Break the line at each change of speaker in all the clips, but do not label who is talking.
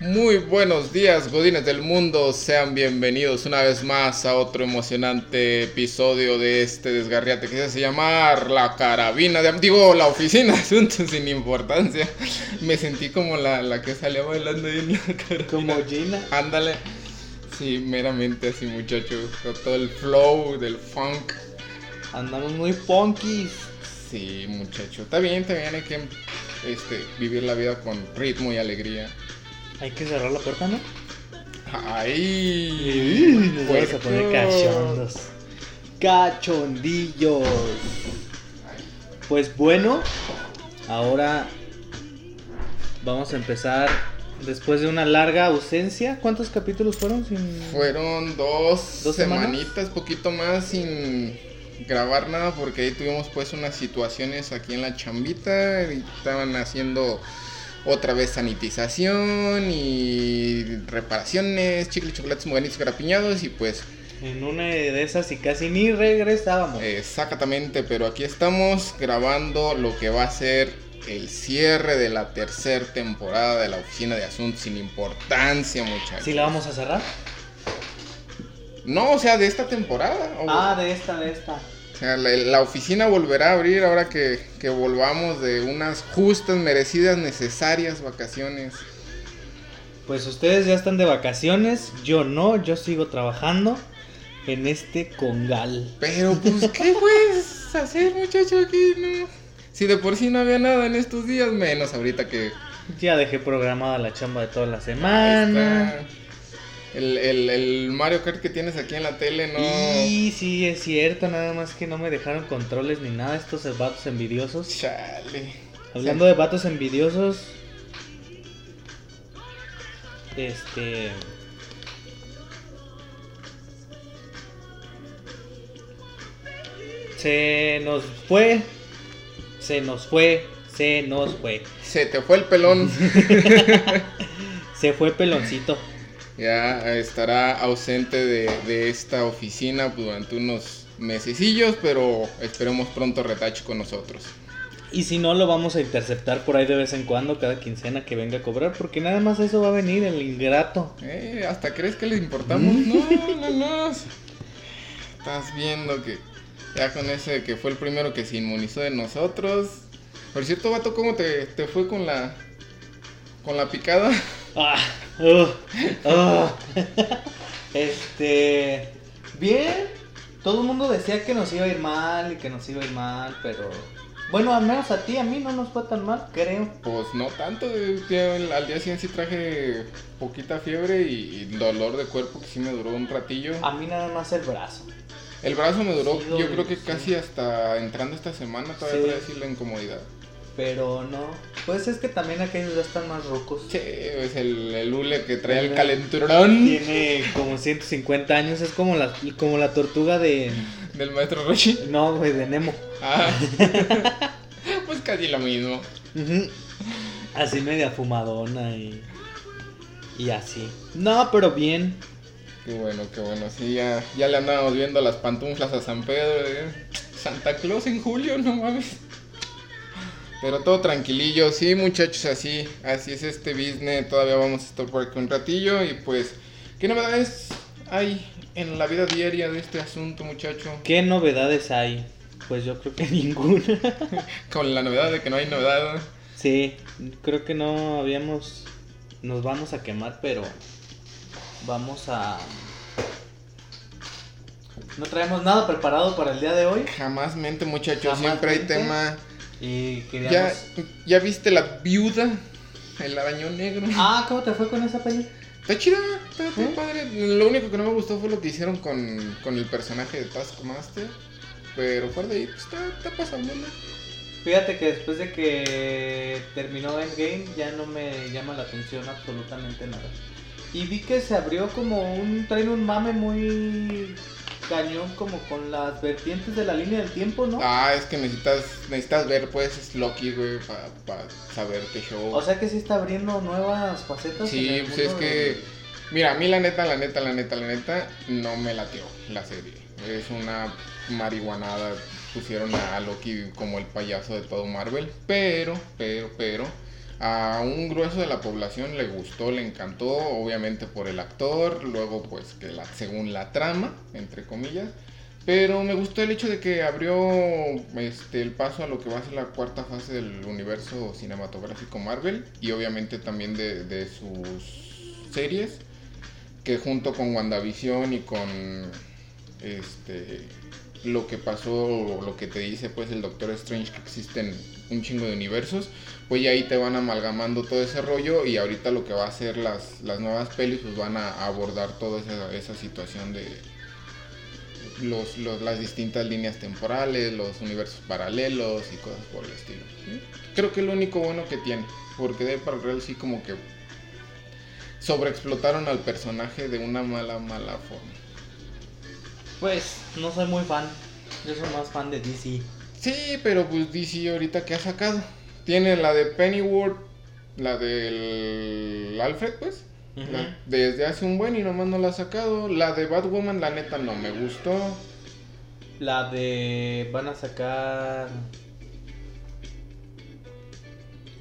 Muy buenos días, godines del mundo. Sean bienvenidos una vez más a otro emocionante episodio de este desgarriate que se llama La Carabina de Digo, la oficina de asuntos sin importancia. Me sentí como la, la que salía bailando ahí en la carabina.
Como Gina.
Ándale. Sí, meramente así, muchachos. Con todo el flow del funk.
Andamos muy punkies.
Sí, muchacho. Está bien, está bien. Hay que este, vivir la vida con ritmo y alegría.
Hay que cerrar la puerta, ¿no?
¡Ay!
Nos vamos a poner cachondos. Cachondillos. Pues bueno, ahora vamos a empezar después de una larga ausencia. ¿Cuántos capítulos fueron? Sin...
Fueron dos,
¿Dos semanas?
semanitas, poquito más sin grabar nada porque ahí tuvimos pues unas situaciones aquí en la chambita y estaban haciendo otra vez sanitización y reparaciones, chicles, chocolates, moganitos, garapiñados y pues
En una de esas y casi ni regresábamos.
exactamente, pero aquí estamos grabando lo que va a ser el cierre de la tercera temporada de la Oficina de Asuntos sin Importancia, muchachos.
¿Sí la vamos a cerrar?
No, o sea, de esta temporada. o-
Ah, de esta, de esta.
O sea, la, la oficina volverá a abrir ahora que, que volvamos de unas justas, merecidas, necesarias vacaciones.
Pues ustedes ya están de vacaciones, yo no, yo sigo trabajando en este congal.
Pero, pues, ¿qué puedes hacer, muchacho, aquí? No? Si de por sí no había nada en estos días, menos ahorita que...
Ya dejé programada la chamba de toda la semana.
El, el, el Mario Kart que tienes aquí en la tele, no...
Y sí, es cierto, nada más que no me dejaron controles ni nada estos vatos envidiosos.
Chale.
Hablando de vatos envidiosos, este... Se nos fue, se nos fue, se nos fue.
Se te fue el pelón.
Se fue peloncito.
Ya estará ausente de, de esta oficina durante unos mesecillos, pero esperemos pronto retache con nosotros.
Y si no, lo vamos a interceptar por ahí de vez en cuando, cada quincena que venga a cobrar, porque nada más eso va a venir, el ingrato.
Eh, ¿Hasta crees que les importamos? No, no, no. Estás viendo que ya con ese que fue el primero que se inmunizó de nosotros. Por cierto, vato, ¿cómo te, te fue con la con la picada?
Ah, uh, ah. este. Bien. Todo el mundo decía que nos iba a ir mal y que nos iba a ir mal, pero. Bueno, al menos a ti, a mí no nos fue tan mal, creo.
Pues no tanto, al día siguiente sí traje poquita fiebre y, dolor de cuerpo que sí me duró un ratillo.
A mí nada más el brazo.
El brazo me duró,
Sí,
yo creo que
sí.
casi hasta entrando esta semana todavía
Sí.
trae la incomodidad.
Pero no. Pues es que también aquellos ya están más rucos.
Sí, es el, el hule que trae el calenturón
Tiene como 150 años, es como la, como la tortuga de.
del maestro Roshi.
No, güey, de Nemo.
Ah. pues casi lo mismo.
Así media fumadona y. Y así. No, pero bien.
Qué bueno, qué bueno. Sí, ya, ya le andábamos viendo las pantuflas a San Pedro. ¿eh? Santa Claus en julio, no mames. Pero todo tranquilillo, sí muchachos, así, así es este business, todavía vamos a estar por aquí un ratillo y pues, ¿qué novedades hay en la vida diaria de este asunto muchacho?
¿Qué novedades hay? Pues yo creo que ninguna.
Con la novedad de que no hay novedad. ¿no?
Sí, creo que no habíamos. Nos vamos a quemar, pero. Vamos a. No traemos nada preparado para el día de hoy.
Jamás mente muchachos, siempre hay tema.
Y.
¿Ya, ¿Ya viste la viuda? El arañón negro.
Ah, ¿cómo te fue con esa peli?
Está chida, está, está
¿Eh?
padre. Lo único que no me gustó fue lo que hicieron con, con el personaje de Taskmaster. Pero fuera de ahí, pues está, está pasando.
Fíjate que después de que terminó Endgame ya no me llama la atención absolutamente nada. Y vi que se abrió como un. traen un mame muy cañón como con las vertientes de la línea del tiempo, ¿no?
Ah, es que necesitas necesitas ver, pues, es Loki, güey, para saber qué show.
O sea que sí está abriendo nuevas facetas.
sí, pues es que.
de-
Mira, a mí la neta, la neta, la neta, la neta, no me latió la serie. Es una marihuanada. Pusieron a Loki como el payaso de todo Marvel. Pero, pero, pero. A un grueso de la población le gustó, le encantó, obviamente por el actor, luego pues que según la trama, entre comillas. Pero me gustó el hecho de que abrió este, el paso a lo que va a ser la cuarta fase del universo cinematográfico Marvel y obviamente también de, de sus series, que junto con WandaVision y con este, lo que pasó, lo que te dice pues el Doctor Strange, que existen un chingo de universos, pues ya ahí te van amalgamando todo ese rollo y ahorita lo que va a hacer las, las nuevas pelis pues van a abordar toda esa, esa situación de los, los, las distintas líneas temporales, los universos paralelos y cosas por el estilo. Creo que es lo único bueno que tiene, porque de para real sí como que sobreexplotaron al personaje de una mala, mala forma.
Pues no soy muy fan, yo soy más fan de DC.
Sí, pero pues DC ahorita que ha sacado. Tiene la de Pennyworth, la del Alfred, pues. La- desde hace un buen y nomás no la ha sacado. La de Batwoman, la neta, no me gustó.
La de. Van a sacar.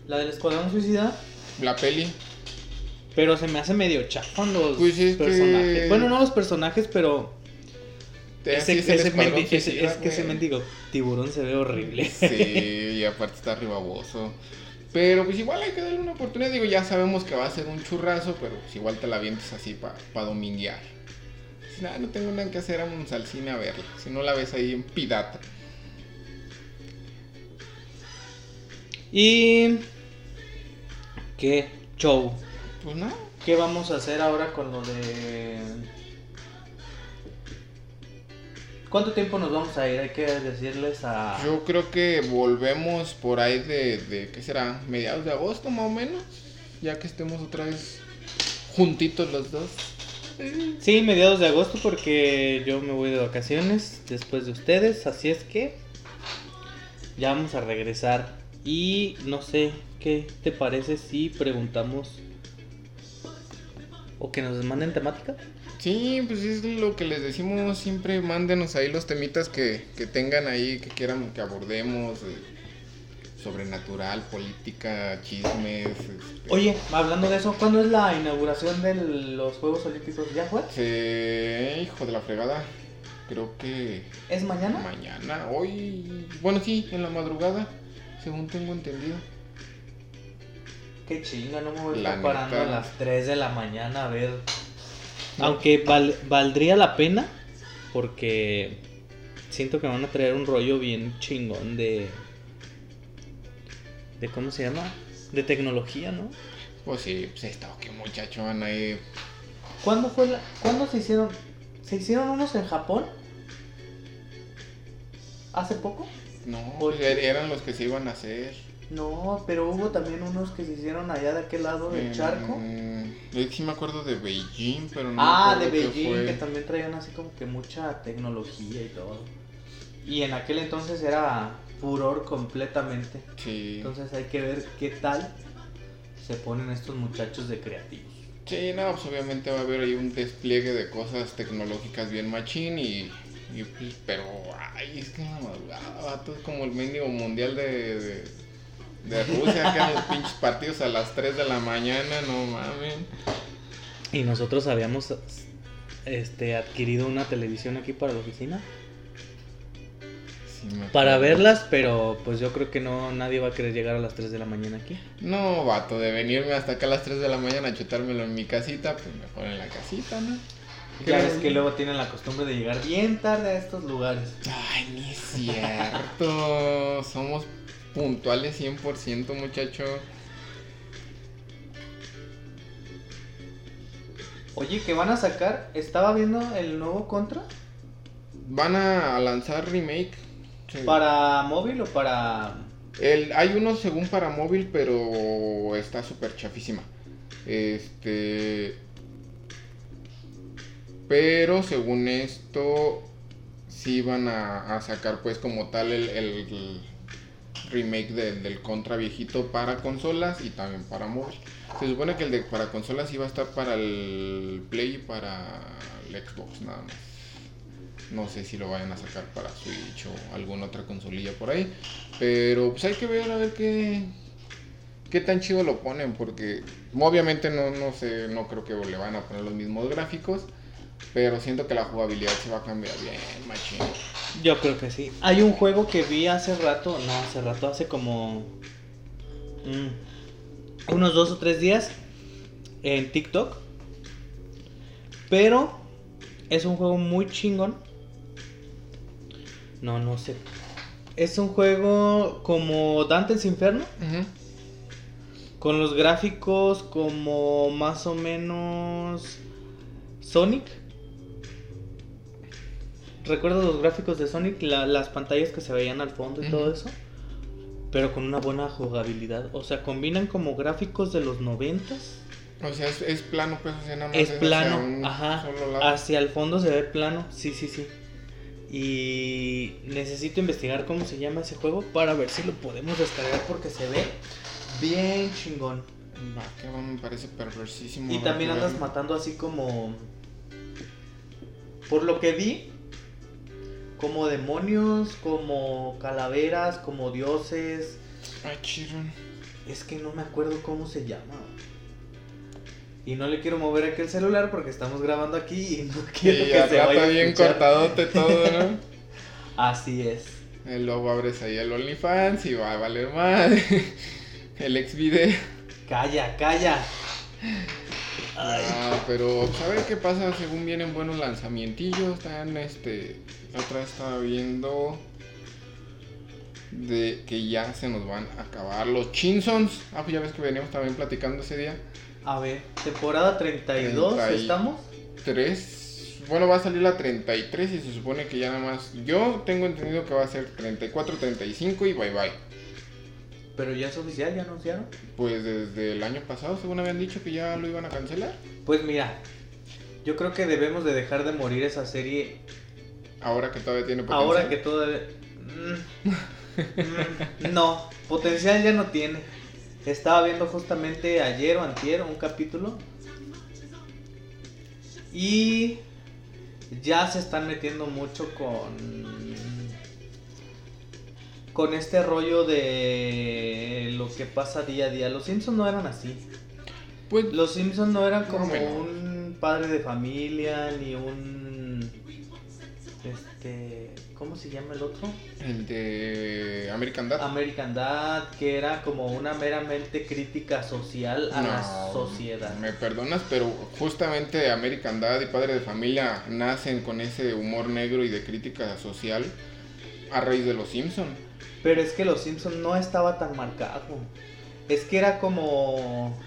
La del Escuadrón Suicida.
La peli.
Pero se me hace medio chafón los
Pues es que-
personajes. Bueno, no los personajes, pero.
Te-
Ese,
es
que
güey.
mendigo tiburón se ve horrible.
Sí, y aparte está ribaboso. Pero pues igual hay que darle una oportunidad. Digo, ya sabemos que va a ser un churrazo, pero pues igual te la avientes así para pa dominguear. Si nada, no tengo nada que hacer, vamos al cine a verla. Si no la ves ahí en pirata.
Y. ¿Qué show?
Pues nada.
¿Qué vamos a hacer ahora con lo de. ¿Cuánto tiempo nos vamos a ir? Hay que decirles a.
Yo creo que volvemos por ahí de, de, ¿qué será? Mediados de agosto más o menos. Ya que estemos otra vez juntitos los dos.
Sí, mediados de agosto porque yo me voy de vacaciones después de ustedes, así es que ya vamos a regresar y no sé qué te parece si preguntamos o que nos manden temática.
Sí, pues es lo que les decimos siempre, mándenos ahí los temitas que, que tengan ahí, que quieran que abordemos, eh, sobrenatural, política, chismes. este,
Oye, hablando de eso, ¿cuándo es la inauguración de los Juegos Olímpicos? ¿Ya fue?
se- hijo de la fregada, creo que
¿Es mañana?
mañana, hoy, bueno sí, en la madrugada, según tengo entendido.
Qué chinga, no me voy a
La
estar parando a las 3 de la mañana a ver. Aunque val- valdría la pena porque siento que van a traer un rollo bien chingón de de cómo se llama, de tecnología, ¿no?
Pues sí, pues está, qué muchacho van ahí.
¿Cuándo fue la cuándo se hicieron se hicieron unos en Japón? ¿Hace poco?
No, er- eran los que se iban a hacer.
No, pero hubo también unos que se hicieron allá de aquel lado del
En-
charco.
Sí me acuerdo de Beijing, pero no
Ah,
me
de Beijing,
fue.
que también traían así como que mucha tecnología y todo. Y en aquel entonces era furor completamente.
Sí.
Entonces hay que ver qué tal se ponen estos muchachos de creativos.
Sí, no, pues obviamente va a haber ahí un despliegue de cosas tecnológicas bien machín y, y, pues, pero ay, es que la madrugada, vato, es como el mendigo mundial de, de, de Rusia, que en los pinches partidos a las 3 de la mañana, no mames.
Y nosotros habíamos este adquirido una televisión aquí para la oficina
Sí, me
para verlas, pero pues yo creo que no nadie va a querer llegar a las 3 de la mañana aquí.
No, vato, de venirme hasta acá a las 3 de la mañana a chutármelo en mi casita, pues mejor en la casita, ¿no?
Ya ves que luego tienen la costumbre de llegar bien tarde a estos lugares.
Ay, ni es cierto. Somos puntuales 100%, muchacho.
Oye, que van a sacar, estaba viendo el nuevo Contra
Van a lanzar remake. Sí.
para móvil o para
El, hay uno según para móvil, pero está súper chafísima. Este. Pero según esto, sí van a, a sacar pues como tal el, el remake del- Contra viejito para consolas y también para móvil. Se supone que el de para consolas iba a estar para el Play y para el Xbox nada más. No sé si lo vayan a sacar para Switch o alguna otra consolilla por ahí. Pero pues hay que ver a ver qué, qué tan chido lo ponen, porque obviamente no, no sé, no creo que le van a poner los mismos gráficos, pero siento que la jugabilidad se va a cambiar bien, machín.
Yo creo que sí. Hay un juego que vi hace rato, no, hace rato, hace como mm, unos dos o tres días en TikTok, pero es un juego muy chingón. No, no sé. Es un juego como Dante's Inferno. Con los gráficos como más o menos Sonic. ¿Recuerdas los gráficos de Sonic? La- las pantallas que se veían al fondo y todo eso. Pero con una buena jugabilidad. O sea, combinan como gráficos de los noventas.
O sea, es, es plano, pues, o sea, nada más
Es
hacia
plano,
un
ajá.
solo lado.
Hacia el fondo se ve plano. Sí, sí, sí. Y necesito investigar cómo se llama ese juego para ver si lo podemos descargar porque se ve bien chingón.
Va, que me parece perversísimo.
Y también andas matando así como. Por lo que vi, como demonios, como calaveras, como dioses.
Ay, chirón.
Es que no me acuerdo cómo se llama. Y no le quiero mover aquí el celular porque estamos grabando aquí y no quiero
Y
que se vaya a
bien cortadote todo, ¿no?
Así es.
Y luego abres ahí el OnlyFans y va a valer madre. El ex video.
Calla, calla.
Ah, pero ver qué pasa según vienen buenos lanzamientillos. Están este. Otra vez estaba viendo. De que ya se nos van a acabar los Chinsons. Ah, pues ya ves que veníamos también platicando ese día.
A ver, temporada 32,
Treinta y-
¿estamos?
Tres. Bueno, va a salir la 33 y se supone que ya nada más. Yo tengo entendido que va a ser 34, 35 y bye bye.
Pero ya es oficial, ya anunciaron.
Pues desde el año pasado, según habían dicho que ya lo iban a cancelar.
Pues mira, yo creo que debemos de dejar de morir esa serie
Ahora que todavía tiene potencial.
ahora que todavía... Mm, mm, no, potencial ya no tiene. Estaba viendo justamente ayer o antier un capítulo y ya se están metiendo mucho con con este rollo de lo que pasa día a día. Los Simpsons no eran así.
Pues
Los Simpsons no eran como un padre de familia ni un este ¿cómo se llama el otro?
el de American Dad.
American Dad, que era como una meramente crítica social a la sociedad.
Me perdonas, pero justamente American Dad y Padre de Familia nacen con ese humor negro y de crítica social a raíz de los Simpson.
Pero es que los Simpsons no estaba tan marcado. Es que era como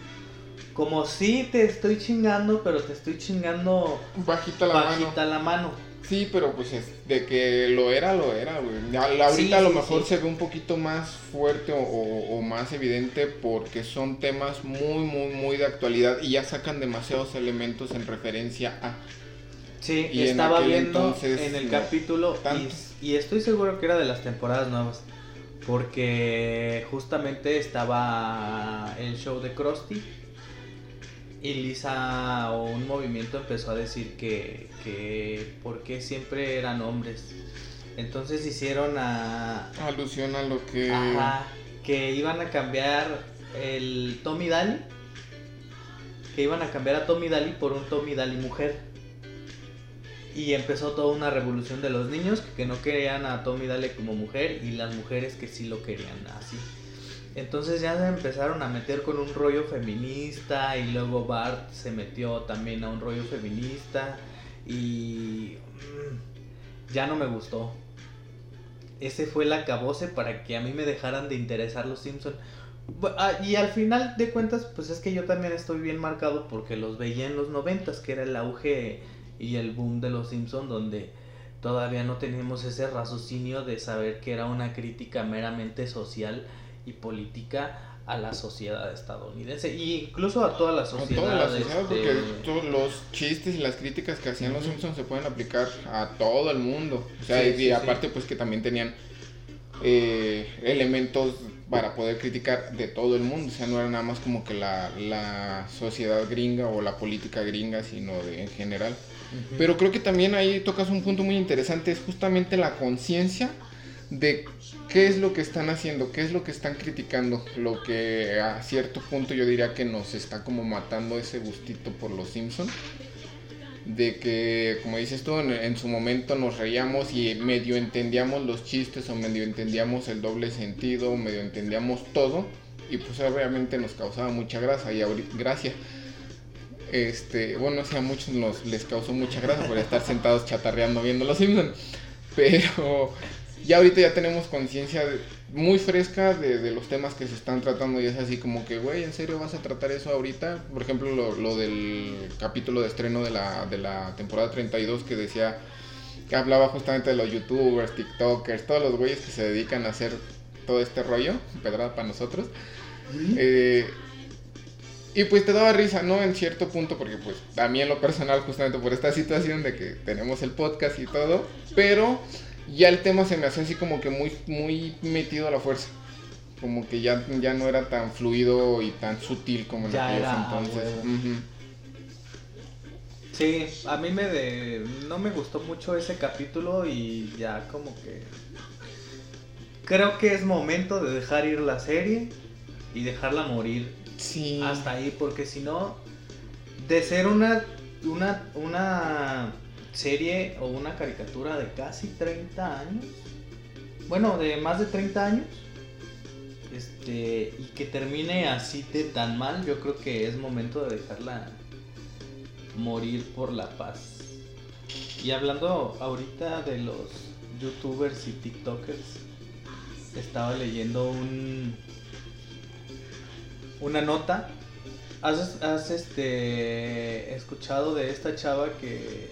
como sí te estoy chingando, pero te estoy chingando
Bajita la mano.
bajita la mano.
Sí, pero pues es- de que lo era, lo era, güey. Ahorita
Sí,
a lo
sí,
mejor
sí.
se ve un poquito más fuerte o, o- o más evidente porque son temas muy, muy, muy de actualidad y ya sacan demasiados elementos en referencia a...
Sí,
Y en
estaba
aquel
viendo
entonces,
en el
no
capítulo y estoy seguro que era de las temporadas nuevas. Porque justamente estaba el show de Krusty y Lisa o un movimiento empezó a decir que, que por qué siempre eran hombres. Entonces hicieron a,
Alusión a lo que...
Ajá, que iban a cambiar el Tommy Daly. Que iban a cambiar a Tommy Daly por un Tommy Daly mujer. Y empezó toda una revolución de los niños que, no querían a Tommy Daly como mujer y las mujeres que sí lo querían así. Entonces ya se empezaron a meter con un rollo feminista y luego Bart se metió también a un rollo feminista y mm, ya no me gustó. Ese fue el acabose para que a mí me dejaran de interesar los Simpson. Bu- ah, Y al final de cuentas, pues es que yo también estoy bien marcado porque los veía en los noventas, que era el auge y el boom de los Simpson, donde todavía no teníamos ese raciocinio de saber que era una crítica meramente social y política a la sociedad estadounidense e incluso a toda la
A
sociedad.
toda la sociedad,
este,
porque los chistes y las críticas que hacían los. Simpsons se pueden aplicar a todo el mundo. O sea,
Sí,
y
sí, sí.
aparte, pues que también tenían eh, elementos para poder criticar de todo el mundo. O sea, no era nada más como que la, la sociedad gringa o la política gringa, sino de, en general. Pero creo que también ahí tocas un punto muy interesante, es justamente la conciencia de qué es lo que están haciendo, qué es lo que están criticando, lo que a cierto punto yo diría que nos está como matando ese gustito por los Simpson de que, como dices tú, en, su momento nos reíamos y medio entendíamos los chistes o medio entendíamos el doble sentido, medio entendíamos todo y pues obviamente nos causaba mucha grasa y gracia. Este, bueno, sí, a muchos nos, les causó mucha grasa por estar sentados chatarreando viendo los Simpsons, pero ya ahorita ya tenemos conciencia muy fresca de, los temas que se están tratando y es así como que, güey, ¿en serio vas a tratar eso ahorita? Por ejemplo, lo, del capítulo de estreno de la, de la temporada 32 que decía, que hablaba justamente de los youtubers, tiktokers, todos los güeyes que se dedican a hacer todo este rollo, pedrada para nosotros. Eh, y pues te daba risa, ¿no? En cierto punto, porque pues también lo personal, justamente por esta situación de que tenemos el podcast y todo, pero ya el tema se me hace así como que muy, muy metido a la fuerza. Como que ya, ya no era tan fluido y tan sutil como en aquellos entonces.
Sí, a mí me de, no me gustó mucho ese capítulo y ya como que creo que es momento de dejar ir la serie y dejarla morir. Hasta ahí, porque si no, de ser una, una, una serie o una caricatura de casi 30 años. Bueno, de más de 30 años. Este, y que termine así de tan mal, yo creo que es momento de dejarla morir por la paz. Y hablando ahorita de los youtubers y tiktokers, estaba leyendo un una nota. ¿Has, has este escuchado de esta chava que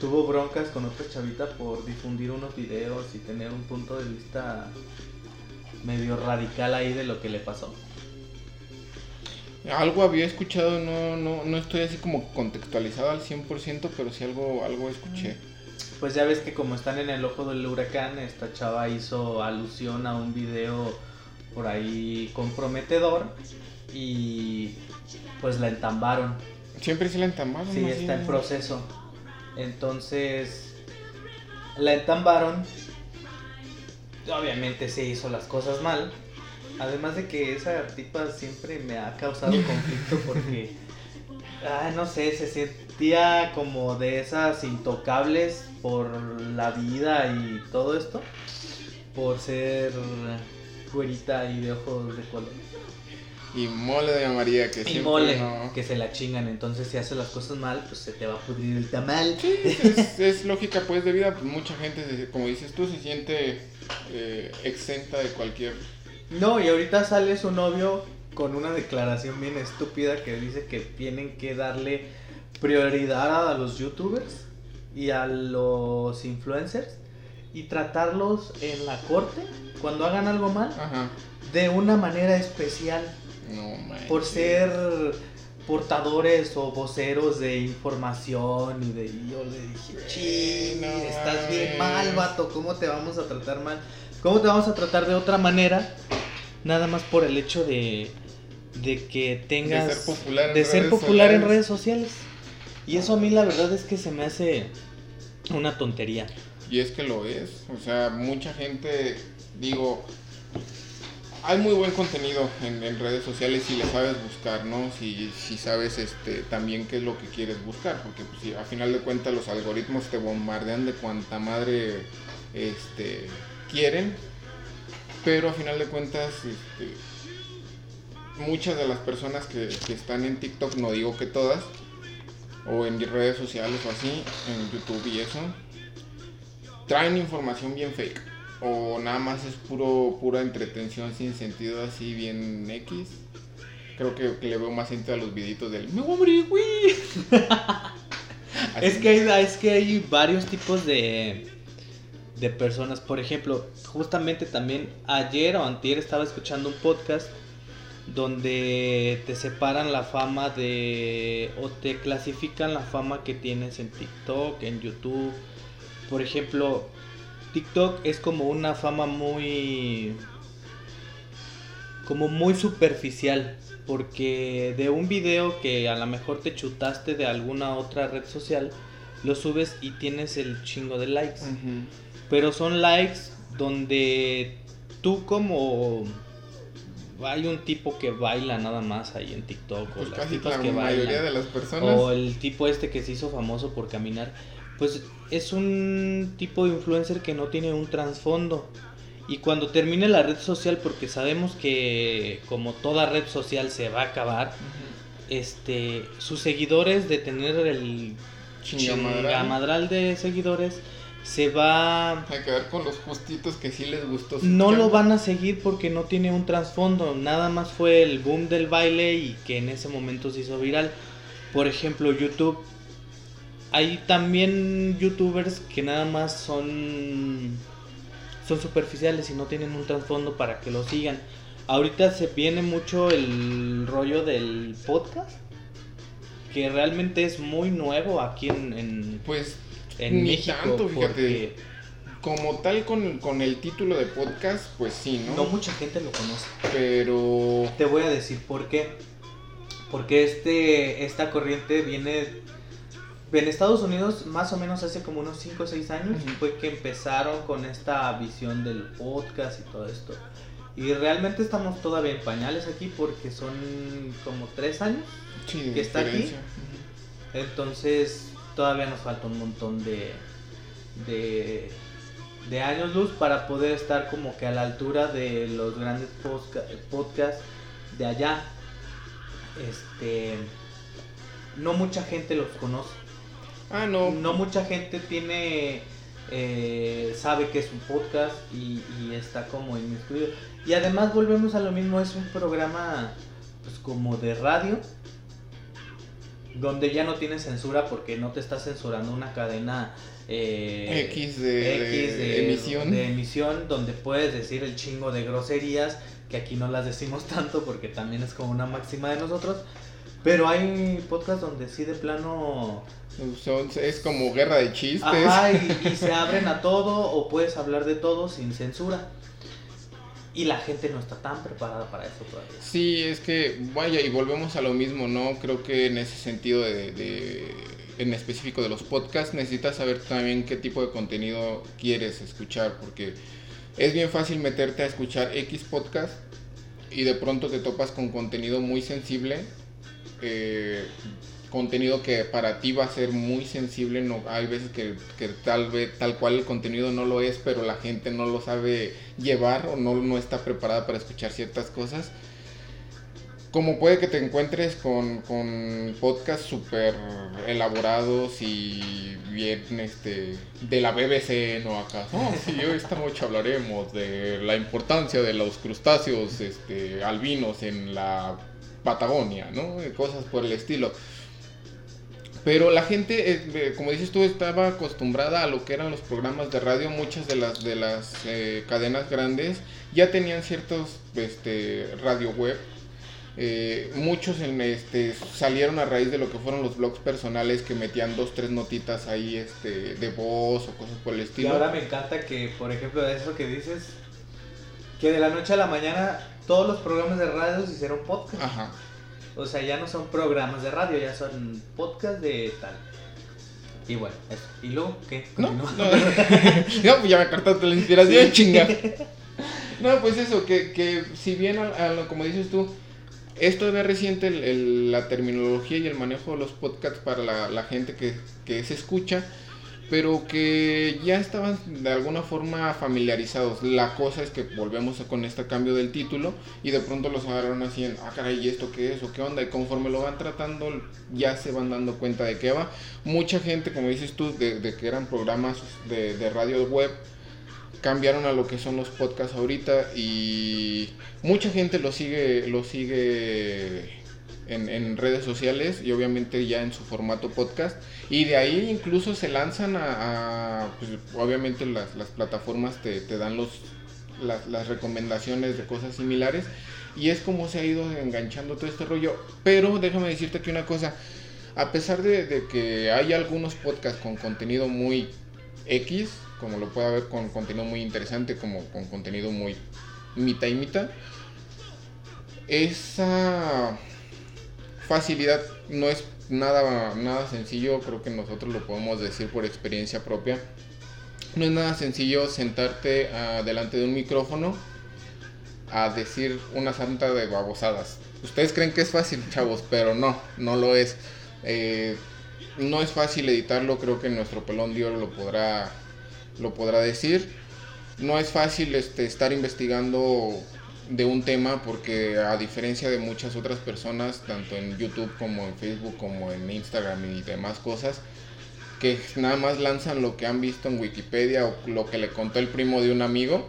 tuvo broncas con otra chavita por difundir unos videos y tener un punto de vista medio radical ahí de lo que le pasó.
Algo había escuchado, no, no, no estoy así como contextualizado al 100%, pero sí algo, algo escuché.
Pues ya ves que como están en el ojo del huracán, esta chava hizo alusión a un video por ahí comprometedor y pues la entambaron.
Siempre sí la entambaron.
Sí, está en proceso. Entonces la entambaron. Obviamente se hizo las cosas mal. Además de que esa tipa siempre me ha causado conflicto porque, no sé, se sentía como de esas intocables por la vida y todo esto. Por ser güerita y de ojos de color.
Y mole de María que
y mole que se la chingan. Entonces, si haces las cosas mal, pues se te va a pudrir el tamal.
Sí, es, lógica, pues, de vida. Mucha gente, como dices tú, se siente eh, exenta de cualquier.
No, y ahorita sale su novio con una declaración bien estúpida que dice que tienen que darle prioridad a los youtubers y a los influencers y tratarlos en la corte cuando hagan algo mal de una manera especial. Por ser portadores o voceros de información y de yo le dije, no estás bien mal, vato, ¿cómo te vamos a tratar mal? ¿Cómo te vamos a tratar de otra manera? Nada más por el hecho de, de que tengas...
De ser popular, en,
de ser popular en redes sociales. Y eso a mí la verdad es que se me hace una tontería.
Y es que lo es. O sea, mucha gente, digo, hay muy buen contenido en, redes sociales si le sabes buscar, ¿no? Si, si, sabes este, también qué es lo que quieres buscar, porque pues, si, a final de cuentas los algoritmos te bombardean de cuanta madre este, quieren, pero a final de cuentas este, muchas de las personas que, que están en TikTok, no digo que todas, o en redes sociales o así, en YouTube y eso, traen información bien fake o nada más es puro pura entretención sin sentido así bien X. Creo que, le veo más sentido a los viditos del me voy a morir, güey.
es que hay, es que hay varios tipos de de personas, por ejemplo, justamente también ayer o antier estaba escuchando un podcast donde te separan la fama de o te clasifican la fama que tienes en TikTok, en YouTube. Por ejemplo, TikTok es como una fama muy como muy superficial porque de un video que a lo mejor te chutaste de alguna otra red social lo subes y tienes el chingo de likes pero son likes donde tú como hay un tipo que baila nada más ahí en TikTok
Pues
o las tipas
la
que
mayoría
bailan
de las personas.
o el tipo este que se hizo famoso por caminar, pues es un tipo de influencer que no tiene un trasfondo. Y cuando termine la red social, porque sabemos que como toda red social se va a acabar, este, sus seguidores de tener el
Chingamadral.
de seguidores se va
Hay que ver con los justitos que sí les gustó.
no lo van a seguir porque no tiene un trasfondo, nada más fue el boom del baile y que en ese momento se hizo viral. Por ejemplo, YouTube. Hay también youtubers que nada más son son superficiales y no tienen un trasfondo para que lo sigan. Ahorita se viene mucho el rollo del podcast que realmente es muy nuevo aquí en, en,
Pues
en
Ni
México
tanto, fíjate. como tal con, con el título de podcast, pues sí, ¿no?
no mucha gente lo conoce.
Pero
Te voy a decir por qué. Porque este, esta corriente viene en Estados Unidos más o menos hace como unos 5 o 6 años. Fue que empezaron con esta visión del podcast y todo esto. Y realmente estamos todavía en pañales aquí porque son como 3 años.
sí,
que está aquí. Entonces todavía nos falta un montón de, de, de años luz para poder estar como que a la altura de los grandes podcasts de allá. Este, no mucha gente los conoce.
Ah, no.
No mucha gente tiene eh, sabe que es un podcast y, y está como inmiscuido. Y además volvemos a lo mismo, es un programa pues como de radio donde ya no tiene censura porque no te está censurando una cadena eh,
X de, de
X de
emisión.
de emisión donde puedes decir el chingo de groserías que aquí no las decimos tanto porque también es como una máxima de nosotros. Pero hay podcasts donde sí de plano
Son- es como guerra de chistes.
Ajá, y, y se abren a todo o puedes hablar de todo sin censura. Y la gente no está tan preparada para eso todavía.
Sí, es que, vaya, y volvemos a lo mismo, ¿no? Creo que en ese sentido de, de- en específico de los podcasts, necesitas saber también qué tipo de contenido quieres escuchar, porque es bien fácil meterte a escuchar X podcast y de pronto te topas con contenido muy sensible, eh, contenido que para ti va a ser muy sensible, no, hay veces que, que tal vez tal cual el contenido no lo es, pero la gente no lo sabe llevar o no, no está preparada para escuchar ciertas cosas. Como puede que te encuentres con, con podcasts súper elaborados y bien este, de la BBC, ¿no? Acá. No, sí, hoy esta noche hablaremos de la importancia de los crustáceos este, albinos en la Patagonia, ¿no? Y Cosas por el estilo. Pero la gente, eh, eh, como dices tú, estaba acostumbrada a lo que eran los programas de radio. Muchas de las de las eh, cadenas grandes ya tenían ciertos este, radio web. Eh, muchos en este, salieron a raíz de lo que fueron los blogs personales que metían dos, tres notitas ahí este, de voz o cosas por el
Y
estilo.
ahora me encanta que, por ejemplo, eso que dices, que de la noche a la mañana todos los programas de radio se hicieron podcast.
Ajá.
O sea, ya no son programas de radio, ya son podcast de tal. Y bueno, eso. ¿Y luego qué?
No, no, No, pues ya me cortaste la inspiración, chinga. No, pues eso, que, que si bien, a- a lo- como dices tú, es todavía reciente el- el- la terminología y el manejo de los podcasts para la, la gente que, que se escucha, pero que ya estaban de alguna forma familiarizados. La cosa es que volvemos con este cambio del título y de pronto los agarraron así en, ah caray, ¿y esto qué es? ¿O qué onda? Y conforme lo van tratando, ya se van dando cuenta de qué va. Mucha gente, como dices tú, de, de que eran programas de, de radio web, cambiaron a lo que son los podcasts ahorita y mucha gente lo sigue, lo sigue en, redes sociales y obviamente ya en su formato podcast. Y de ahí incluso se lanzan a, pues, obviamente las, las plataformas te, te dan los las, recomendaciones de cosas similares. Y es como se ha ido enganchando todo este rollo. Pero déjame decirte que una cosa. A pesar de, de que hay algunos podcasts con contenido muy X como lo puede haber con contenido muy interesante como con contenido muy mitad y mitad esa facilidad no es nada, nada sencillo, creo que nosotros lo podemos decir por experiencia propia. No es nada sencillo sentarte ah, delante de un micrófono a decir una santa de babosadas. Ustedes creen que es fácil, chavos, pero no, no lo es. Eh, no es fácil editarlo, creo que nuestro pelón de lo podrá, lo podrá decir. No es fácil este, estar investigando de un tema porque a diferencia de muchas otras personas, tanto en YouTube como en Facebook como en Instagram y demás cosas, que nada más lanzan lo que han visto en Wikipedia o lo que le contó el primo de un amigo,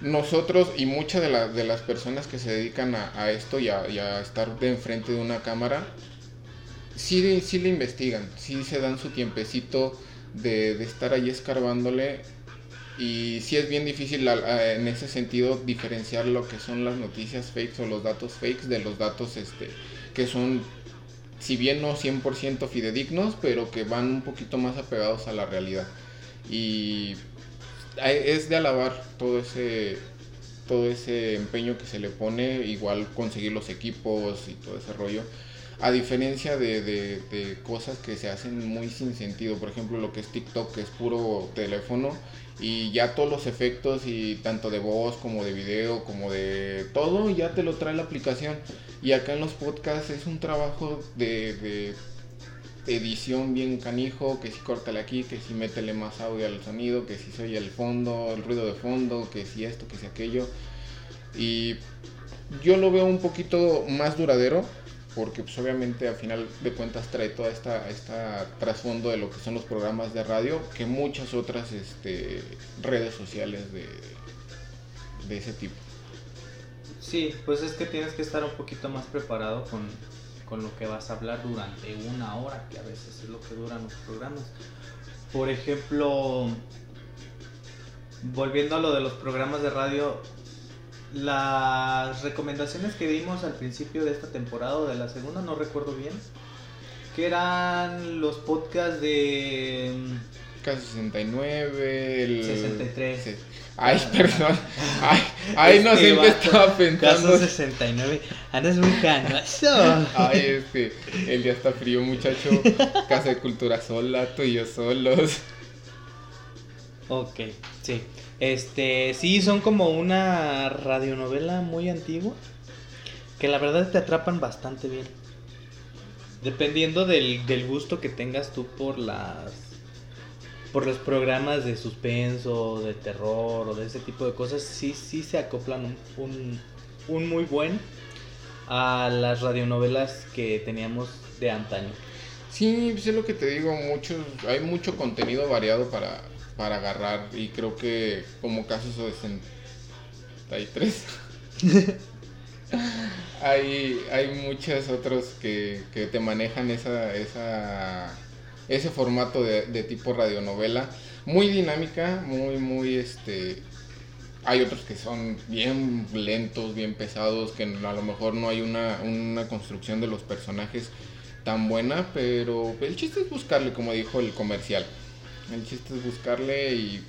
nosotros y muchas de, de las personas que se dedican a, esto y a, estar de enfrente de una cámara, sí, sí le investigan, sí se dan su tiempecito de, de estar ahí escarbándole y sí es bien difícil en ese sentido diferenciar lo que son las noticias fakes o los datos fakes de los datos este, que son, si bien no 100% fidedignos, pero que van un poquito más apegados a la realidad. Y es de alabar todo ese todo ese empeño que se le pone, igual conseguir los equipos y todo ese rollo. A diferencia de, de, cosas que se hacen muy sin sentido, por ejemplo lo que es TikTok, que es puro teléfono, y ya todos los efectos, y tanto de voz como de video, como de todo, ya te lo trae la aplicación. Y acá en los podcasts es un trabajo de edición bien canijo, que si córtale aquí, que si métele más audio al sonido, que si soy el fondo, el ruido de fondo, que si esto, que si aquello. Y yo lo veo un poquito más duradero, porque pues obviamente al final de cuentas trae toda esta, esta trasfondo de lo que son los programas de radio, que muchas otras este, redes sociales de, de ese tipo.
Sí, pues es que tienes que estar un poquito más preparado con, con lo que vas a hablar durante una hora, que a veces es lo que duran los programas. Por ejemplo, volviendo a lo de los programas de radio, las recomendaciones que dimos al principio de esta temporada o de la segunda, no recuerdo bien, que eran los podcasts de...
K69, el...
63.
Ay, perdón. Ay, ay no sé qué estaba pensando.
Caso 69. Andas muy canoso.
Ay, este. El día está frío, muchacho. Casa de cultura sola, tú y yo solos.
Ok, sí. Este, sí, son como una radionovela muy antigua. Que la verdad te atrapan bastante bien. Dependiendo del, del gusto que tengas tú por las por los programas de suspenso, de terror o de ese tipo de cosas, sí, sí se acoplan un, un, muy buen a las radionovelas que teníamos de antaño.
Sí, pues es lo que te digo, muchos, hay mucho contenido variado para, para agarrar y creo que como casos de 63 hay, hay muchos otros que, que te manejan esa, esa ese formato de, de tipo radionovela. Muy dinámica, muy, muy este. Hay otros que son bien lentos, bien pesados, que a lo mejor no hay una, una construcción de los personajes tan buena, pero el chiste es buscarle, como dijo el comercial. El chiste es buscarle y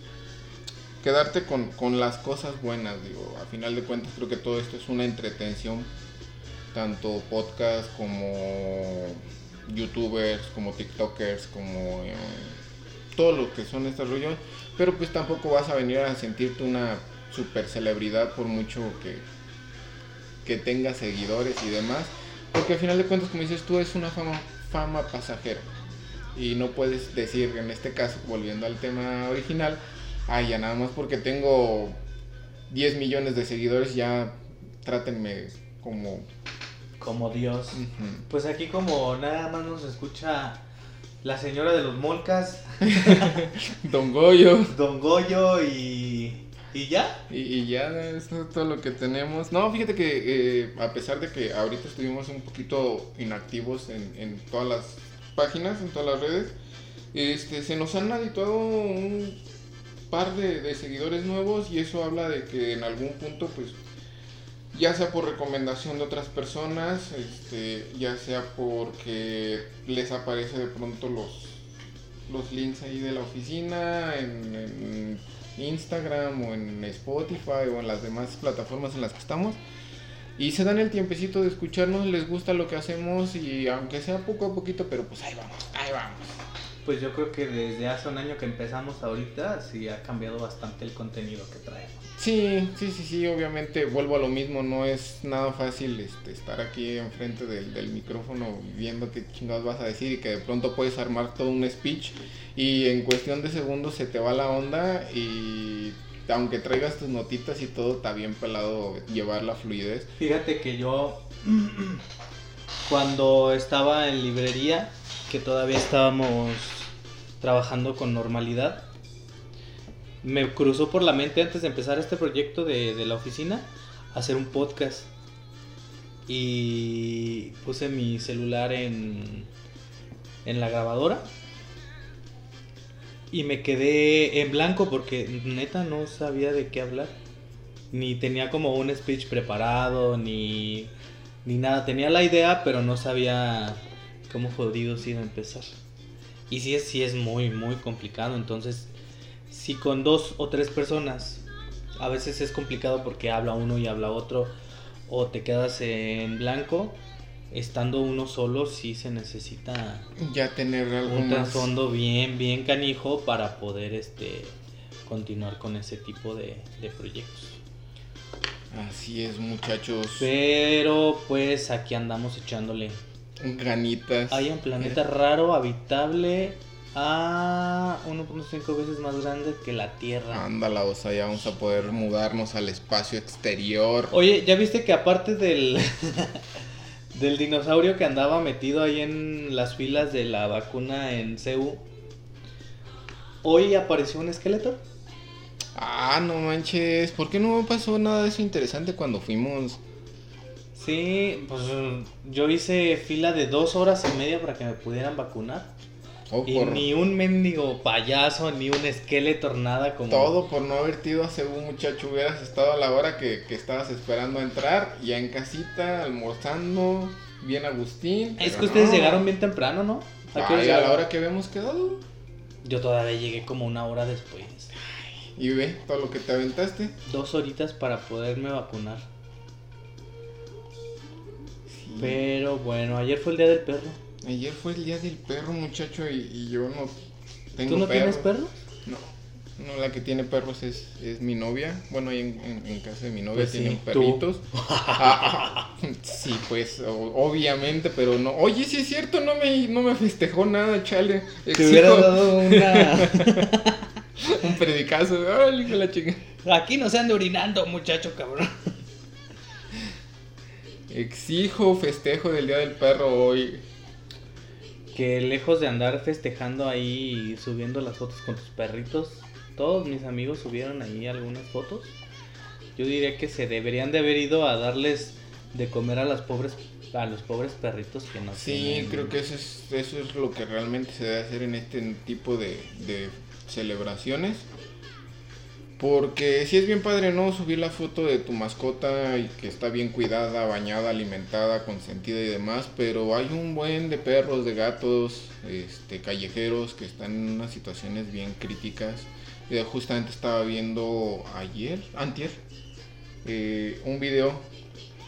quedarte con, con, las cosas buenas, digo, a final de cuentas creo que todo esto es una entretención, tanto podcast como youtubers, como tiktokers, como eh, todo lo que son estas rollos, pero pues tampoco vas a venir a sentirte una super celebridad por mucho que, que tengas seguidores y demás, porque al final de cuentas, como dices tú, es una fama, fama pasajera. Y no puedes decir, en este caso, volviendo al tema original, ay, ya nada más porque tengo 10 millones de seguidores, ya trátenme como
como Dios. Pues aquí como nada más nos escucha la señora de los molcas.
Don Goyo.
Don Goyo y... ¿Y ya?
Y, ya, eso es todo lo que tenemos. No, fíjate que eh, a pesar de que ahorita estuvimos un poquito inactivos en, en todas las páginas, en todas las redes, este, se nos han habituado un par de, seguidores nuevos y eso habla de que en algún punto pues ya sea por recomendación de otras personas, este, ya sea porque les aparece de pronto los, los links ahí de la oficina en, Instagram o en Spotify o en las demás plataformas en las que estamos. Y se dan el tiempecito de escucharnos, les gusta lo que hacemos y aunque sea poco a poquito, pero pues ahí vamos, ahí vamos.
Pues yo creo que desde hace un año que empezamos ahorita sí ha cambiado bastante el contenido que traemos.
Sí, sí, sí, sí, obviamente vuelvo a lo mismo, no es nada fácil este, estar aquí enfrente del, del micrófono viendo qué chingados vas a decir y que de pronto puedes armar todo un speech y en cuestión de segundos se te va la onda y aunque traigas tus notitas y todo, está bien pelado llevar la fluidez.
Fíjate que yo cuando estaba en librería, que todavía estábamos trabajando con normalidad, me cruzó por la mente antes de empezar este proyecto de, de la oficina hacer un podcast. Y puse mi celular en, en la grabadora. Y me quedé en blanco porque neta no sabía de qué hablar. Ni tenía como un speech preparado, ni, ni nada. Tenía la idea, pero no sabía cómo jodidos iba a empezar. Y sí es, sí es muy, muy complicado. Entonces, si con dos o tres personas, a veces es complicado porque habla uno y habla otro, o te quedas en blanco, estando uno solo sí se necesita
Ya tener algo
un trasfondo bien, bien canijo para poder este continuar con ese tipo de, de proyectos.
Así es, muchachos.
Pero pues aquí andamos echándole.
Ganitas.
Hay un planeta raro, habitable, a 1.5 veces más grande que la Tierra.
Ándala, o sea, ya vamos a poder mudarnos al espacio exterior.
Oye, ¿ya viste que aparte del, del dinosaurio que andaba metido ahí en las filas de la vacuna en CEU, hoy apareció un esqueleto?
Ah, no manches. ¿Por qué no pasó nada de eso interesante cuando fuimos?
Sí, pues yo hice fila de dos horas y media para que me pudieran vacunar. Y
por
ni un mendigo payaso, ni un esqueleto, nada como...
todo por no haberte ido a Cebu, muchacho. Hubieras estado a la hora que, que estabas esperando a entrar, ya en casita, almorzando, bien Agustín.
Es que ustedes
no.
llegaron bien temprano, ¿no? ¿A
Ay, a la hora que habíamos quedado.
Yo todavía llegué como una hora después.
Y ve todo lo que te aventaste.
Dos horitas para poderme vacunar.
Sí.
Pero bueno, ayer fue el día del perro.
Ayer fue el día del perro, muchacho, y, y yo no tengo
¿Tú no tienes perros?
No. No, la que tiene perros es, es mi novia. Bueno, ahí en, en- en casa de mi novia
Pues
tienen perritos. Ah, sí, pues, o- obviamente, pero no. Oye, sí es cierto, no me, no me festejó nada, chale.
Te
Exijo
hubiera dado una...
un predicazo. Ay, hijo de la chica.
Aquí no se ande orinando, muchacho cabrón.
Exijo festejo del día del perro hoy.
Que lejos de andar festejando ahí y subiendo las fotos con tus perritos, todos mis amigos subieron ahí algunas fotos. Yo diría que se deberían de haber ido a darles de comer a las pobres a los pobres perritos que no
Sí,
tienen-
creo que eso es, eso es lo que realmente se debe hacer en este tipo de, de celebraciones. Porque si es bien padre, ¿no? Subir la foto de tu mascota y que está bien cuidada, bañada, alimentada, consentida y demás. Pero hay un buen de perros, de gatos, este, callejeros que están en unas situaciones bien críticas. Eh, justamente estaba viendo ayer, antier, eh, un video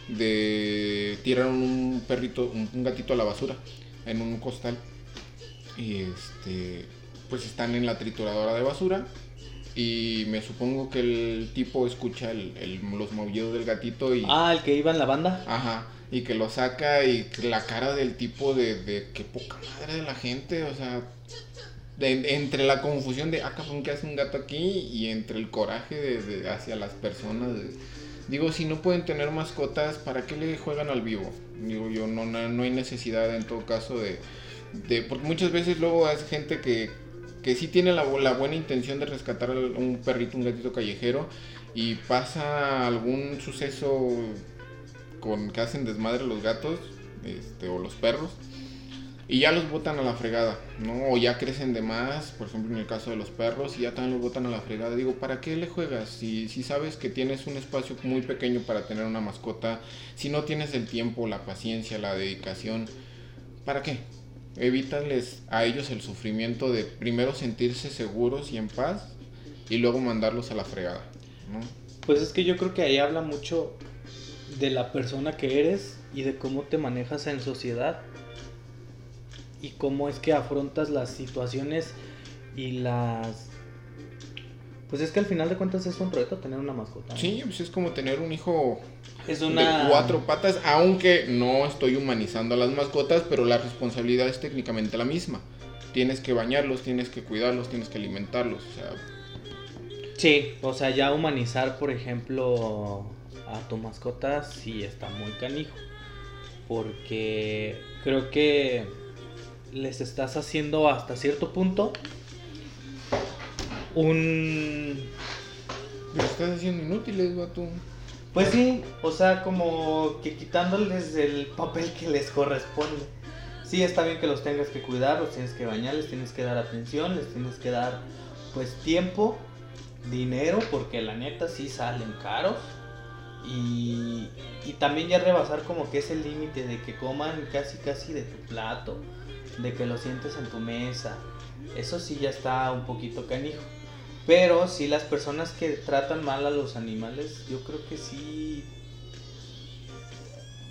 de tiraron un perrito, un gatito a la basura en un costal. Y este, pues están en la trituradora de basura. Y me supongo que el tipo escucha el- el- los movidos del gatito y.
Ah, el que iba en la banda.
Ajá. Y que lo saca y la cara del tipo de, de qué poca madre de la gente, o sea, de- entre la confusión de, ah, cabrón, ¿qué hace un gato aquí? Y entre el coraje de, de- hacia las personas. de- digo, si no pueden tener mascotas, ¿para qué le juegan al vivo? Digo, yo no, no, no hay necesidad en todo caso de, de... Porque muchas veces luego hay gente que, que sí tiene la, bu- la buena intención de rescatar a un perrito, un gatito callejero, y pasa algún suceso con que hacen desmadre los gatos este, o los perros y ya los botan a la fregada, ¿no? O ya crecen de más, por ejemplo en el caso de los perros, y ya también los botan a la fregada. Digo, ¿para qué le juegas? Si sabes que tienes un espacio muy pequeño para tener una mascota, si no tienes el tiempo, la paciencia, la dedicación, ¿para qué? Evítales a ellos el sufrimiento de primero sentirse seguros y en paz y luego mandarlos a la fregada, ¿no?
Pues es que yo creo que ahí habla mucho de la persona que eres y de cómo te manejas en sociedad. y cómo es que afrontas las situaciones y las... Pues es que al final de cuentas es un reto tener una mascota.
Sí, pues es como tener un hijo
Es una...
de cuatro patas, aunque no estoy humanizando a las mascotas, pero la responsabilidad es técnicamente la misma. Tienes que bañarlos, tienes que cuidarlos, tienes que alimentarlos. O sea,
Sí, o sea, ya humanizar, por ejemplo, a tu mascota sí está muy canijo. Porque creo que les estás haciendo hasta cierto punto un...
estás haciendo inútiles, vato.
Pues sí, o sea, como que quitándoles el papel que les corresponde. Sí, está bien que los tengas que cuidar, los tienes que bañar, les tienes que dar atención, les tienes que dar pues tiempo, dinero, porque la neta sí salen caros. Y, y también ya rebasar como que ese límite de que coman casi casi de tu plato, de que lo sientes en tu mesa. Eso sí ya está un poquito canijo. Pero sí las personas que tratan mal a los animales, yo creo que sí...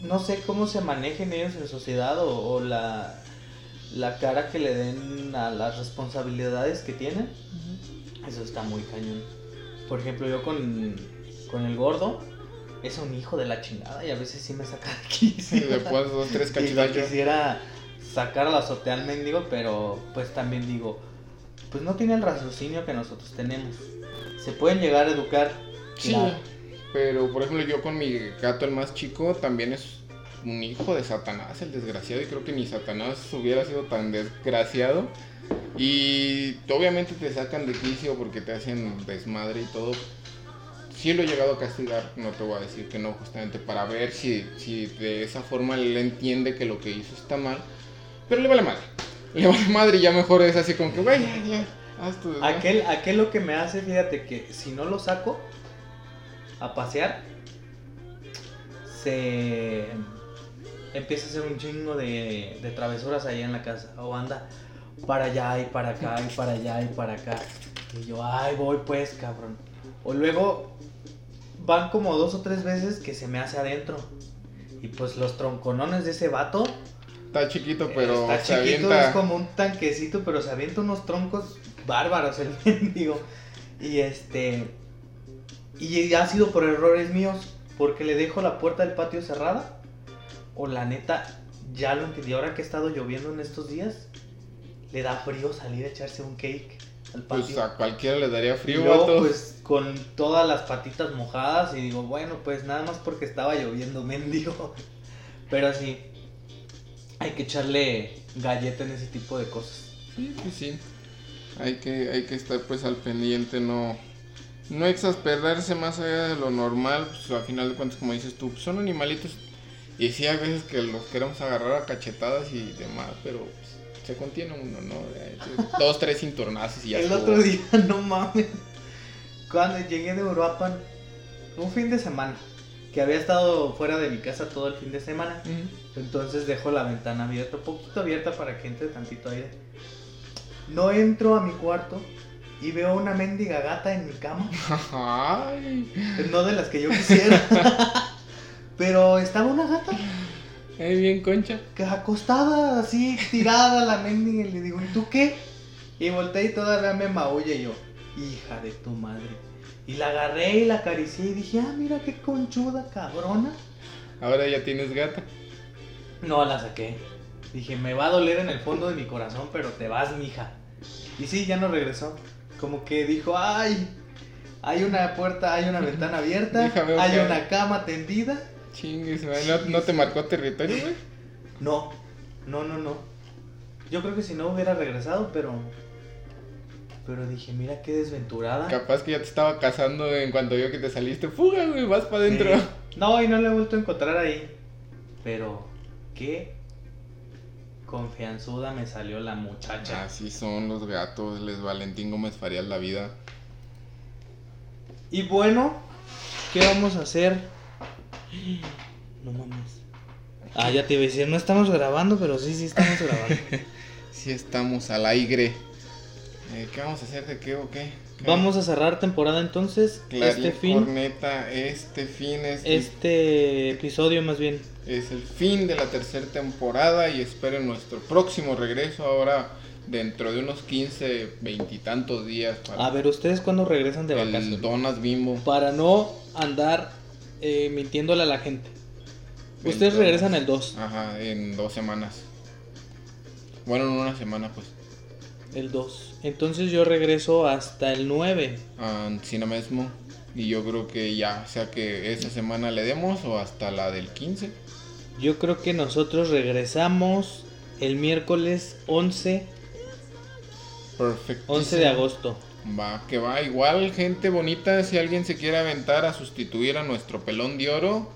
No sé cómo se manejen ellos en sociedad o, o la, la cara que le den a las responsabilidades que tienen. Eso está muy cañón. Por ejemplo, yo con, con el gordo, es un hijo de la chingada y a veces sí me saca de aquí.
Y después dos, tres cachidachos.
quisiera sacar a la azotea al mendigo, pero pues también digo, pues no tiene el raciocinio que nosotros tenemos. Se pueden llegar a educar.
Sí,
claro.
pero por ejemplo yo con mi gato el más chico también es un hijo de Satanás, el desgraciado, y creo que ni Satanás hubiera sido tan desgraciado. Y obviamente te sacan de quicio porque te hacen desmadre y todo. Sí lo he llegado a castigar, no te voy a decir que no, justamente para ver si, si de esa forma él entiende que lo que hizo está mal. Pero le vale madre. Le vale madre y ya mejor es así como que, güey, ya, ya, haz tu desmadre".
Aquel, aquel lo que me hace, fíjate que si no lo saco a pasear, se empieza a hacer un chingo de, de travesuras allá en la casa. O anda para allá y para acá y para allá y para acá. Y yo, ay, voy pues, cabrón. O luego van como dos o tres veces que se me hace adentro. Y pues los tronconones de ese vato
Está chiquito, pero
Está
se
chiquito,
avienta.
es como un tanquecito, pero se avienta unos troncos bárbaros el mendigo. Y este. Y ha sido por errores míos, porque le dejo la puerta del patio cerrada. O la neta, ya lo entendí. Ahora que ha estado lloviendo en estos días, le da frío salir a echarse un cake al patio.
Pues a cualquiera le daría frío, vato.
pues con todas las patitas mojadas y digo, bueno, pues nada más porque estaba lloviendo, mendigo. Pero sí, hay que echarle galleta en ese tipo de cosas.
Sí, pues sí. Hay que, hay que estar pues al pendiente, no, no exasperarse más allá de lo normal. Pues al final de cuentas, como dices tú, pues, son animalitos. Y sí, hay veces que los queremos agarrar a cachetadas y demás, pero pues, se contiene uno, ¿no? Dos, tres cinturonazos y ya
El
estuvo.
otro día, no mames, cuando llegué de Uruapan, un fin de semana, que había estado fuera de mi casa todo el fin de semana. Entonces dejo la ventana abierta, un poquito abierta para que entre tantito aire. No entro a mi cuarto y veo una mendiga gata en mi cama.
Ay,
No de las que yo quisiera. Pero estaba una gata
ay, bien concha.
que acostada así, tirada la mendiga. Y le digo, ¿y tú qué? Y volteé y todavía me maulla y yo, hija de tu madre. Y la agarré y la acaricié y dije, ah, mira qué conchuda, cabrona.
Ahora ya tienes gata.
No la saqué. Dije, me va a doler en el fondo de mi corazón, pero te vas, mija. Y sí, ya no regresó. Como que dijo, ay, hay una puerta, hay una ventana abierta,
Déjame
hay una cama tendida.
Chingues, ¿no, no te marcó territorio, güey?
No, no, no, no. Yo creo que si no hubiera regresado, pero... Pero dije, mira qué desventurada.
Capaz que ya te estaba cazando en cuanto vio que te saliste. Fuga, güey, vas para adentro.
Sí. No, y no la he vuelto a encontrar ahí. Pero, qué confianzuda me salió la muchacha.
Así son los gatos, les Valentín Gómez Farías la vida.
Y bueno, ¿qué vamos a hacer? No mames. Ah, ya te iba a decir, no estamos grabando, pero sí, sí estamos grabando.
Si estamos al aire. Eh, ¿Qué vamos a hacer? ¿De qué o qué? ¿Qué?
Vamos a cerrar temporada entonces.
Clarín
este fin.
Corneta, este fin es,
Este episodio más bien.
es el fin de la tercera temporada y esperen nuestro próximo regreso ahora dentro de unos 15, veintitantos días para
A ver, ¿ustedes cuándo regresan de vacaciones?
Donas Bimbo.
Para no andar eh, mintiéndole a la gente. Ustedes
Entonces-
regresan el 2.
Ajá, en dos semanas. Bueno, en una semana pues.
El 2. Entonces yo regreso hasta el 9.
a Cine mismo. Y yo creo que ya, sea que esa semana le demos o hasta la del 15.
Yo creo que nosotros regresamos el miércoles 11,
Perfecto.
11 de agosto.
Va, que va. Igual, gente bonita, si alguien se quiere aventar a sustituir a nuestro pelón de oro,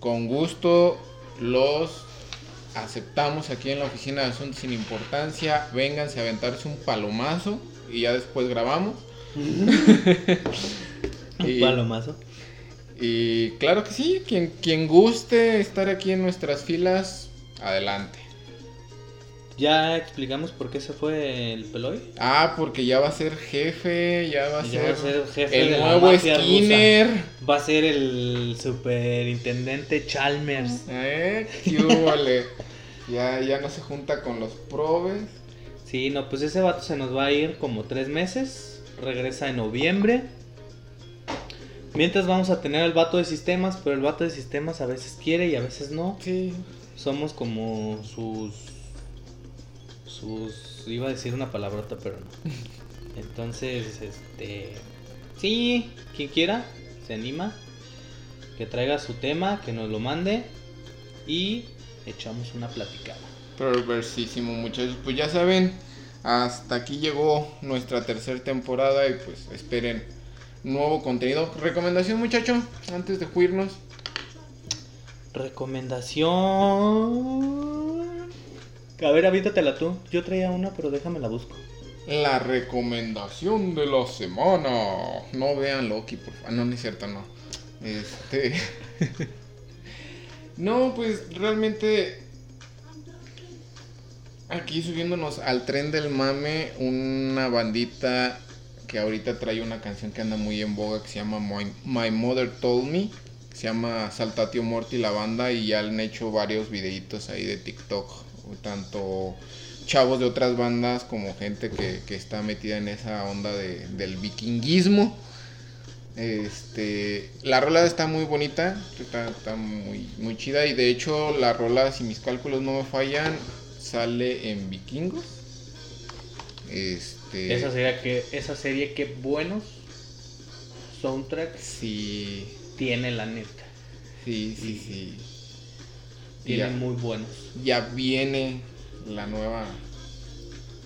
con gusto los aceptamos aquí en la oficina de Asuntos sin Importancia. Vénganse a aventarse un palomazo y ya después grabamos. Y-
Palomazo.
Y claro que sí, quien, quien guste estar aquí en nuestras filas, adelante.
Ya explicamos por qué se fue el Peloy.
Ah, porque ya va a ser jefe, ya va a,
Ya
ser,
va a ser jefe
el
de la
nuevo
mafia
Skinner.
Va a ser el superintendente Chalmers.
¿Eh? ¿Qué húbole? ya, ya no se junta con los probes.
Sí, no, pues ese vato se nos va a ir como tres meses. Regresa en noviembre. Mientras vamos a tener al vato de sistemas, pero el vato de sistemas a veces quiere y a veces no.
Sí.
Somos como sus. Sus. Iba a decir una palabrota, pero no. Entonces, este. Sí, quien quiera, se anima. Que traiga su tema, que nos lo mande. Y echamos una platicada.
Perversísimo, muchachos. Pues ya saben, hasta aquí llegó nuestra tercera temporada y pues esperen nuevo contenido. Recomendación, muchacho, antes de irnos.
Recomendación. A ver, aviéntatela tú. Yo traía una, pero déjame la busco.
La recomendación de la semana. No vean Loki, por favor. No, no es cierto, no. Este. no, pues realmente. Aquí subiéndonos al tren del mame, una bandita que ahorita trae una canción que anda muy en boga que se llama My, My Mother Told Me. Se llama Saltatio Morty la banda y ya han hecho varios videitos ahí de TikTok. Tanto chavos de otras bandas como gente que, que está metida en esa onda de- del vikinguismo. Este, la rola está muy bonita, está, está muy, muy chida y de hecho la rola, si mis cálculos no me fallan, sale en vikingos. Este,
Esa serie que esa serie que buenos soundtracks
sí,
tiene la neta.
sí, sí, sí.
Tiene muy buenos.
ya viene la nueva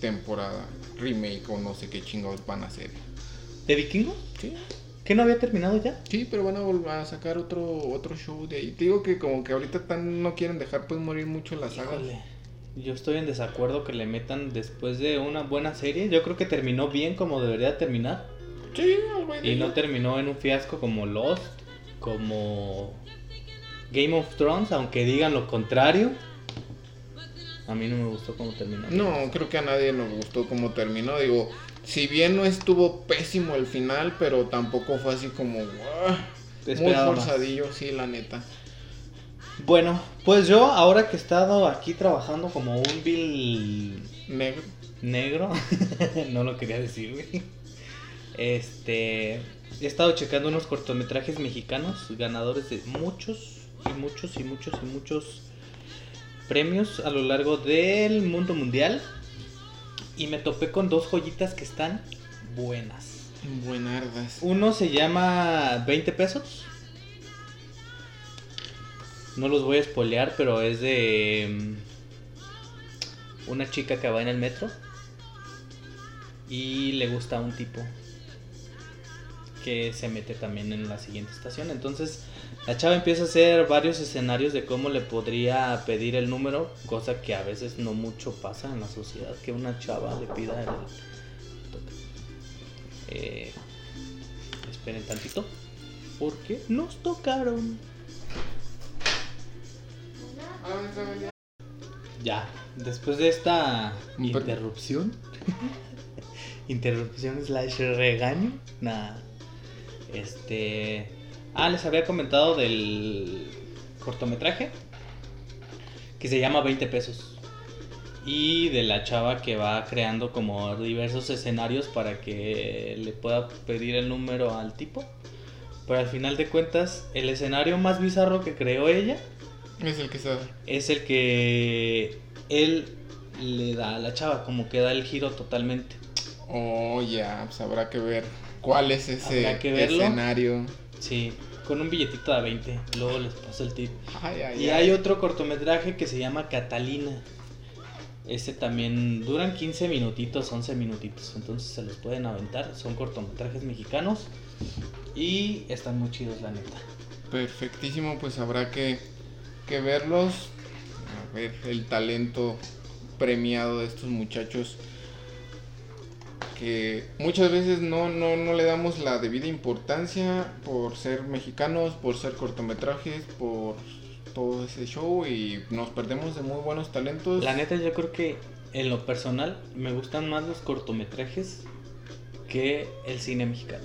temporada, remake o no sé qué chingados van a hacer.
¿De Vikingo?
Sí,
¿Que no había terminado ya?
Sí, pero van a volver a sacar otro otro show de ahí. Te digo que como que ahorita tan no quieren dejar pues morir mucho la saga.
Híjole, Yo estoy en desacuerdo que le metan después de una buena serie. Yo creo que terminó bien como debería terminar.
Sí,
Y no terminó en un fiasco como Lost, como Game of Thrones, aunque digan lo contrario. A mí no me gustó cómo terminó.
No, creo que a nadie nos gustó cómo terminó. Digo, si bien no estuvo pésimo el final, pero tampoco fue así como "Guau", muy
más.
forzadillo, sí, la neta.
Bueno, pues yo ahora que he estado aquí trabajando como un Bill
Negro.
negro, no lo quería decir, güey. Este, he estado checando unos cortometrajes mexicanos ganadores de muchos y muchos y muchos y muchos premios a lo largo del mundo mundial y me topé con dos joyitas que están buenas.
Buenardas.
Uno se llama 20 pesos. No los voy a spoilear, pero es de mm, una chica que va en el metro y le gusta a un tipo que se mete también en la siguiente estación. Entonces la chava empieza a hacer varios escenarios de cómo le podría pedir el número, cosa que a veces no mucho pasa en la sociedad, que una chava le pida el... Eh, esperen tantito, porque nos tocaron. Ya, después de esta interrupción, Interrupción slash regaño. Nada. Este. Ah, les había comentado del cortometraje. Que se llama 20 pesos. Y de la chava que va creando como diversos escenarios para que le pueda pedir el número al tipo. Pero al final de cuentas, el escenario más bizarro que creó ella
Es el que sabe.
es el que él le da a la chava, como que da el giro totalmente.
Oh, ya, pues habrá que ver cuál es ese escenario.
Sí, con un billetito de 20. Luego les paso el tip.
Ay, ay,
Y
ay.
hay otro cortometraje que se llama Catalina. Este también duran 15 minutitos, 11 minutitos. Entonces se los pueden aventar. Son cortometrajes mexicanos. Y están muy chidos, la neta.
Perfectísimo, pues habrá que, que verlos. A ver el talento premiado de estos muchachos. Que muchas veces no, no, no le damos la debida importancia por ser mexicanos, por ser cortometrajes, por todo ese show y nos perdemos de muy buenos talentos.
La neta, yo creo que en lo personal me gustan más los cortometrajes que el cine mexicano.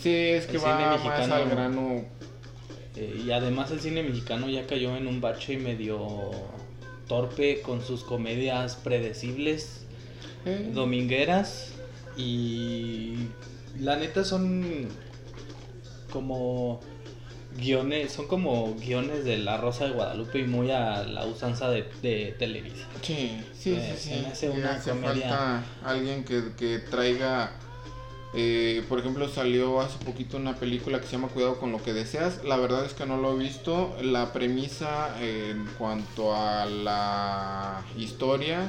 Sí, es que
El
va
cine
más
mexicano-
al grano.
Eh, y además el cine mexicano ya cayó en un bache medio torpe con sus comedias predecibles,
eh,
domingueras y la neta son como guiones, son como guiones de La Rosa de Guadalupe y muy a la usanza de, de Televisa.
Sí, sí,
Eh,
sí,
se
sí.
me hace una
hace
comedia.
falta alguien que, que traiga. eh, por ejemplo, salió hace poquito una película que se llama Cuidado con lo que deseas. La verdad es que no lo he visto. La premisa eh, en cuanto a la historia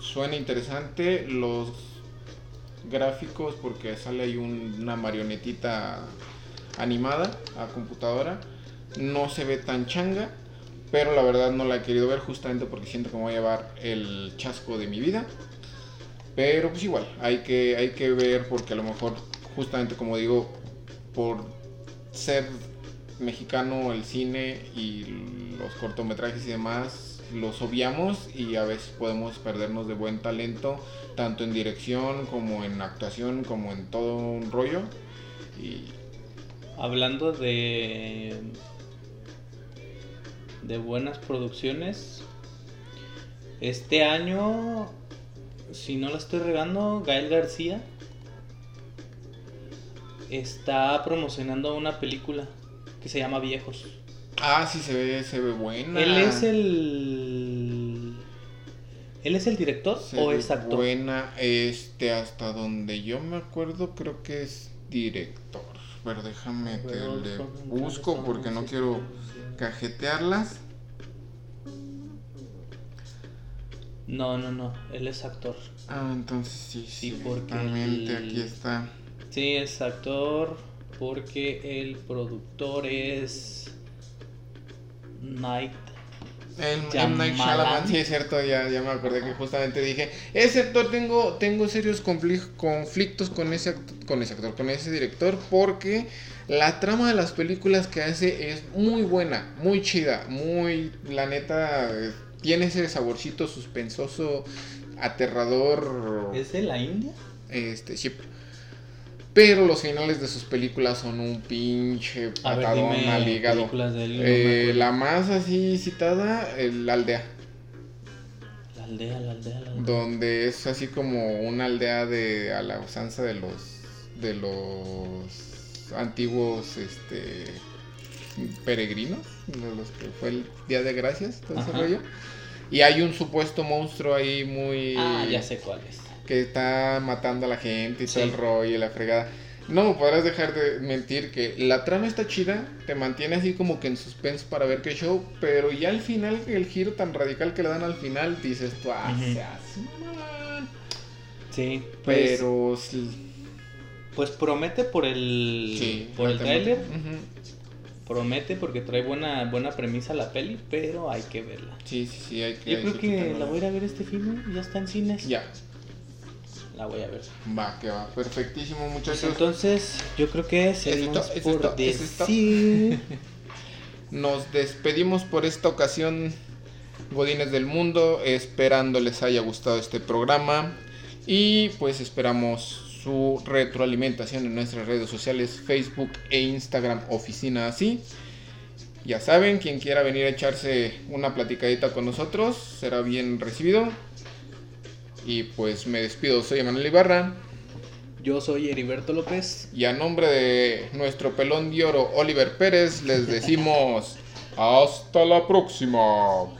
suena interesante. Los gráficos, porque sale ahí un- una marionetita animada a computadora, no se ve tan changa. Pero la verdad no la he querido ver justamente porque siento que me voy a llevar el chasco de mi vida. Pero pues igual, hay que, hay que ver porque a lo mejor, justamente como digo, por ser mexicano el cine y los cortometrajes y demás, los obviamos y a veces podemos perdernos de buen talento, tanto en dirección como en actuación, como en todo un rollo. Y
Hablando de de buenas producciones, este año, si no la estoy regando, Gael García está promocionando una película que se llama Viejos.
Ah, sí se ve, se ve buena.
Él es el él es el director
Se
o es actor.
Buena, este, hasta donde yo me acuerdo, creo que es director. Pero déjame que le busco porque no quiero cajetearlas.
No, no, no, él es actor.
Ah, entonces sí, sí,
Sí, porque
exactamente,
el-
aquí está.
Sí, es actor porque el productor es Night.
El, el
Shyamalan.
Night Shyamalan, sí es cierto, ya, ya me acordé que justamente dije, ese actor tengo, tengo serios confli- conflictos con ese, con ese actor, con ese director, porque la trama de las películas que hace es muy buena, muy chida, muy, la neta, tiene ese saborcito suspensoso, aterrador,
¿Es de la India?
este, sí. Pero los finales de sus películas son un pinche
ver,
patadón
dime
al hígado.
de él, no
Eh, la más así citada, la aldea,
La aldea, la aldea, la aldea.
donde es así como una aldea de a la usanza de los de los antiguos este peregrinos, de los que fue el Día de Gracias, todo ese rollo. Y hay un supuesto monstruo ahí muy
Ah, ya sé cuál es.
Que está matando a la gente y todo el rollo y la fregada. No me podrás dejar de mentir que la trama está chida, te mantiene así como que en suspense para ver qué show, pero ya al final, el giro tan radical que le dan al final, dices tú, ah, se hace mamón".
Sí, pues,
Pero
pues promete por el
sí,
por el
Ujú.
promete porque trae buena buena premisa la peli, pero hay que verla.
Sí, sí, sí, hay que
Yo creo que la voy a ir a ver este film, ya está en cines.
Ya,
La voy a ver.
va, que va, perfectísimo
Pues
muchachos.
entonces, yo creo que
¿Es
seguimos?
¿Es
por?
¿Es
decir.
Nos despedimos por esta ocasión, Godines del Mundo, esperando les haya gustado este programa. Y pues esperamos su retroalimentación en nuestras redes sociales, Facebook e Instagram, Oficina Así. Ya saben, quien quiera venir a echarse una platicadita con nosotros será bien recibido. Y pues me despido, soy Emanuel Ibarra.
Yo soy Heriberto López.
Y a nombre de nuestro pelón de oro Oliver Pérez les decimos hasta la próxima.